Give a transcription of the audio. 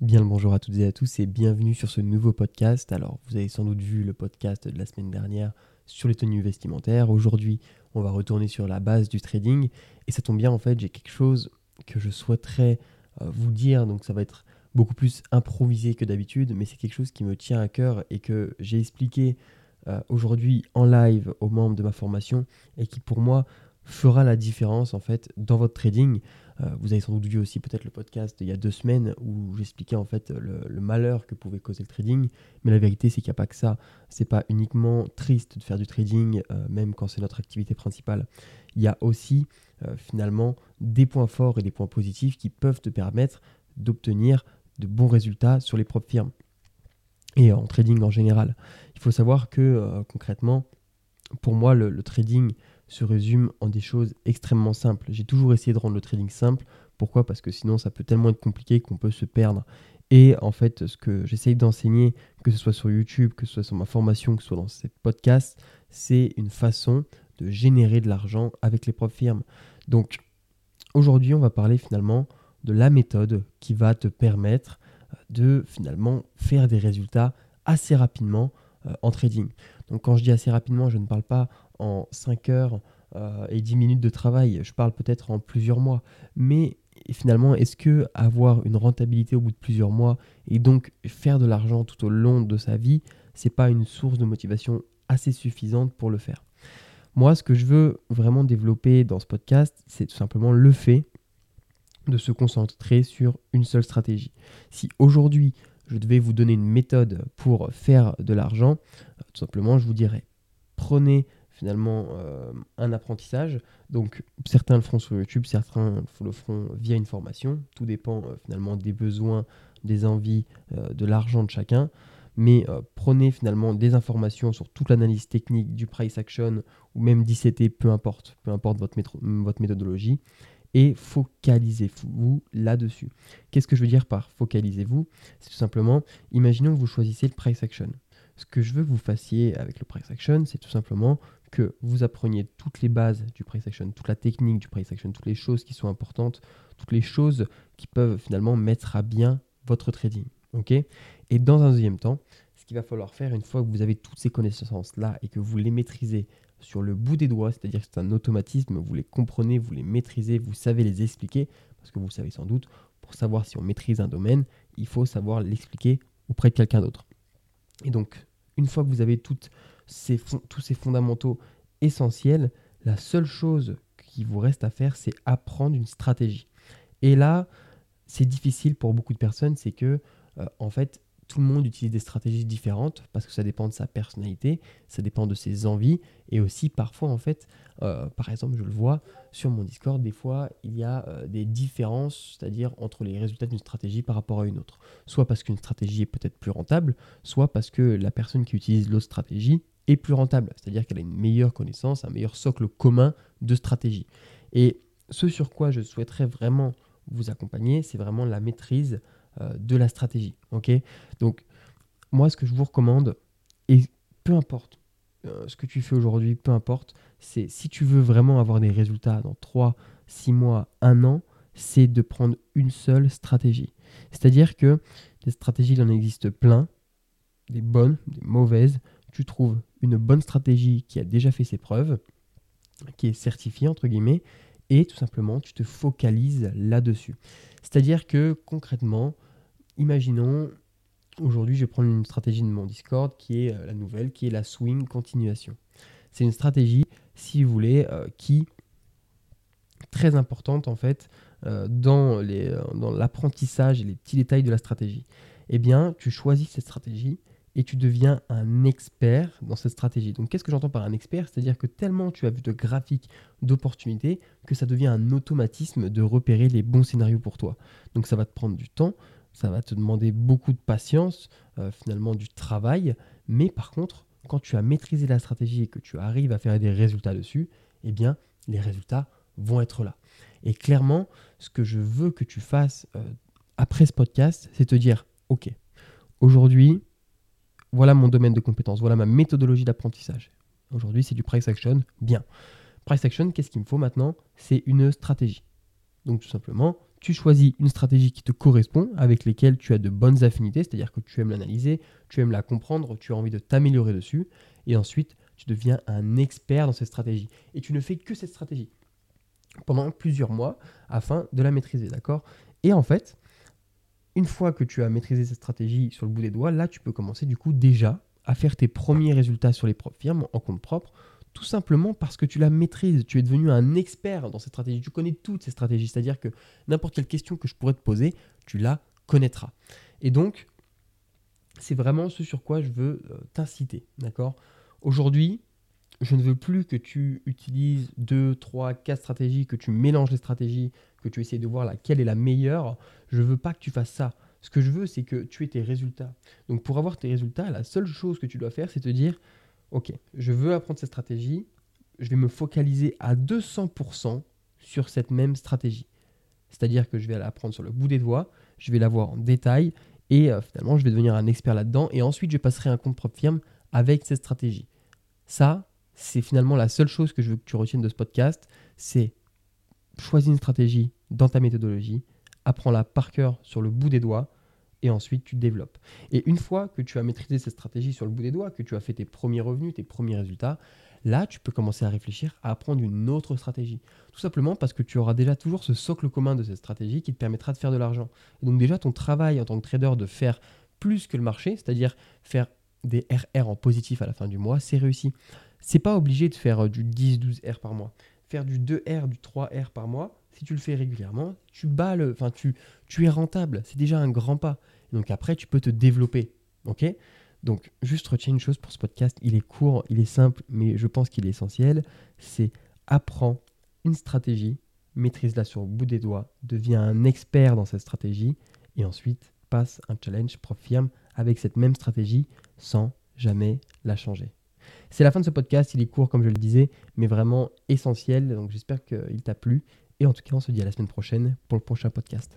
Bien le bonjour à toutes et à tous et bienvenue sur ce nouveau podcast. Alors vous avez sans doute vu le podcast de la semaine dernière sur les tenues vestimentaires. Aujourd'hui on va retourner sur la base du trading et ça tombe bien en fait j'ai quelque chose que je souhaiterais euh, vous dire donc ça va être beaucoup plus improvisé que d'habitude mais c'est quelque chose qui me tient à cœur et que j'ai expliqué euh, aujourd'hui en live aux membres de ma formation et qui pour moi fera la différence en fait dans votre trading. Euh, vous avez sans doute vu aussi peut-être le podcast il y a deux semaines où j'expliquais en fait le, malheur que pouvait causer le trading. Mais la vérité c'est qu'il n'y a pas que ça. C'est pas uniquement triste de faire du trading, euh, même quand c'est notre activité principale. Il y a aussi finalement des points forts et des points positifs qui peuvent te permettre d'obtenir de bons résultats sur les propres firmes et en trading en général. Il faut savoir que euh, concrètement, pour moi, le, trading se résume en des choses extrêmement simples. J'ai toujours essayé de rendre le trading simple. Pourquoi? Parce que sinon, ça peut tellement être compliqué qu'on peut se perdre. Et en fait, ce que j'essaye d'enseigner, que ce soit sur YouTube, que ce soit sur ma formation, que ce soit dans ces podcasts, c'est une façon de générer de l'argent avec les propres firmes. Donc, aujourd'hui, on va parler finalement de la méthode qui va te permettre de finalement faire des résultats assez rapidement en trading. Donc quand je dis assez rapidement, je ne parle pas en 5 heures euh, et 10 minutes de travail, je parle peut-être en plusieurs mois. Mais finalement, est-ce que avoir une rentabilité au bout de plusieurs mois et donc faire de l'argent tout au long de sa vie, c'est pas une source de motivation assez suffisante pour le faire? Moi, ce que je veux vraiment développer dans ce podcast, c'est tout simplement le fait de se concentrer sur une seule stratégie. Si aujourd'hui je devais vous donner une méthode pour faire de l'argent, euh, tout simplement je vous dirais prenez finalement euh, un apprentissage. Donc certains le feront sur YouTube, certains le feront via une formation. Tout dépend euh, finalement des besoins, des envies, de l'argent de chacun. Mais prenez finalement des informations sur toute l'analyse technique du price action ou même d'ICT, peu importe, peu importe votre, votre méthodologie et focalisez-vous là-dessus. Qu'est-ce que je veux dire par focalisez-vous? C'est tout simplement, imaginons que vous choisissez le price action. Ce que je veux que vous fassiez avec le price action, c'est tout simplement que vous appreniez toutes les bases du price action, toute la technique du price action, toutes les choses qui sont importantes, toutes les choses qui peuvent finalement mettre à bien votre trading. ok? Et dans un deuxième temps, va falloir faire une fois que vous avez toutes ces connaissances-là et que vous les maîtrisez sur le bout des doigts, c'est-à-dire que c'est un automatisme, vous les comprenez, vous les maîtrisez, vous savez les expliquer, parce que vous savez sans doute, pour savoir si on maîtrise un domaine, il faut savoir l'expliquer auprès de quelqu'un d'autre. Et donc, une fois que vous avez toutes ces tous ces fondamentaux essentiels, la seule chose qui vous reste à faire, c'est apprendre une stratégie. Et là, c'est difficile pour beaucoup de personnes, c'est que, euh, en fait, tout le monde utilise des stratégies différentes parce que ça dépend de sa personnalité, ça dépend de ses envies et aussi parfois en fait, euh, par exemple je le vois sur mon Discord, des fois il y a euh, des différences, c'est-à-dire entre les résultats d'une stratégie par rapport à une autre. Soit parce qu'une stratégie est peut-être plus rentable, soit parce que la personne qui utilise l'autre stratégie est plus rentable, c'est-à-dire qu'elle a une meilleure connaissance, un meilleur socle commun de stratégie. Et ce sur quoi je souhaiterais vraiment vous accompagner, c'est vraiment la maîtrise de la stratégie. ok? Donc, moi, ce que je vous recommande, et peu importe euh, ce que tu fais aujourd'hui, peu importe, c'est si tu veux vraiment avoir des résultats dans 3, 6 mois, 1 an, c'est de prendre une seule stratégie. C'est-à-dire que des stratégies, il en existe plein, des bonnes, des mauvaises. Tu trouves une bonne stratégie qui a déjà fait ses preuves, qui est certifiée, entre guillemets, et tout simplement, tu te focalises là-dessus. C'est-à-dire que concrètement, imaginons, aujourd'hui, je vais prendre une stratégie de mon Discord qui est euh, la nouvelle, qui est la swing continuation. C'est une stratégie, si vous voulez, euh, qui très importante en fait euh, dans l'apprentissage et les petits détails de la stratégie. Eh bien, tu choisis cette stratégie et tu deviens un expert dans cette stratégie. Donc qu'est-ce que j'entends par un expert? C'est-à-dire que tellement tu as vu de graphiques d'opportunités que ça devient un automatisme de repérer les bons scénarios pour toi. Donc ça va te prendre du temps, ça va te demander beaucoup de patience, euh, finalement du travail, mais par contre, quand tu as maîtrisé la stratégie et que tu arrives à faire des résultats dessus, eh bien les résultats vont être là. Et clairement, ce que je veux que tu fasses euh, après ce podcast, c'est te dire, ok, aujourd'hui, voilà mon domaine de compétence, voilà ma méthodologie d'apprentissage. Aujourd'hui, c'est du price action. Bien. Price action, qu'est-ce qu'il me faut maintenant? C'est une stratégie. Donc tout simplement, tu choisis une stratégie qui te correspond, avec lesquelles tu as de bonnes affinités, c'est-à-dire que tu aimes l'analyser, tu aimes la comprendre, tu as envie de t'améliorer dessus, et ensuite tu deviens un expert dans cette stratégie. Et tu ne fais que cette stratégie pendant plusieurs mois afin de la maîtriser, d'accord? Et en fait, une fois que tu as maîtrisé cette stratégie sur le bout des doigts, là tu peux commencer du coup déjà à faire tes premiers résultats sur les propres firmes en compte propre tout simplement parce que tu la maîtrises, tu es devenu un expert dans cette stratégie, tu connais toutes ces stratégies, c'est-à-dire que n'importe quelle question que je pourrais te poser, tu la connaîtras. Et donc, c'est vraiment ce sur quoi je veux euh, t'inciter, d'accord? Aujourd'hui, je ne veux plus que tu utilises 2, 3, 4 stratégies, que tu mélanges les stratégies, que tu essayes de voir laquelle est la meilleure. Je ne veux pas que tu fasses ça. Ce que je veux, c'est que tu aies tes résultats. Donc pour avoir tes résultats, la seule chose que tu dois faire, c'est te dire, ok, je veux apprendre cette stratégie, je vais me focaliser à 200% sur cette même stratégie. C'est-à-dire que je vais l'apprendre sur le bout des doigts, je vais la voir en détail et euh, finalement je vais devenir un expert là-dedans et ensuite je passerai un compte propre firme avec cette stratégie. Ça, c'est finalement la seule chose que je veux que tu retiennes de ce podcast, c'est choisis une stratégie dans ta méthodologie, apprends-la par cœur sur le bout des doigts et ensuite tu développes. Et une fois que tu as maîtrisé cette stratégie sur le bout des doigts, que tu as fait tes premiers revenus, tes premiers résultats, là tu peux commencer à réfléchir à apprendre une autre stratégie. Tout simplement parce que tu auras déjà toujours ce socle commun de cette stratégie qui te permettra de faire de l'argent. donc déjà ton travail en tant que trader de faire plus que le marché, c'est-à-dire faire des RR en positif à la fin du mois, c'est réussi. C'est pas obligé de faire euh, du 10-12 R par mois. Faire du 2R, du 3R par mois, si tu le fais régulièrement, tu bats enfin tu, tu es rentable. C'est déjà un grand pas. Donc après, tu peux te développer. Ok? Donc juste retiens une chose pour ce podcast. Il est court, il est simple, mais je pense qu'il est essentiel. C'est apprends une stratégie, maîtrise-la sur le bout des doigts, deviens un expert dans cette stratégie et ensuite passe un challenge firme avec cette même stratégie sans jamais la changer. C'est la fin de ce podcast, il est court comme je le disais, mais vraiment essentiel, donc j'espère qu'il t'a plu et en tout cas, on se dit à la semaine prochaine pour le prochain podcast.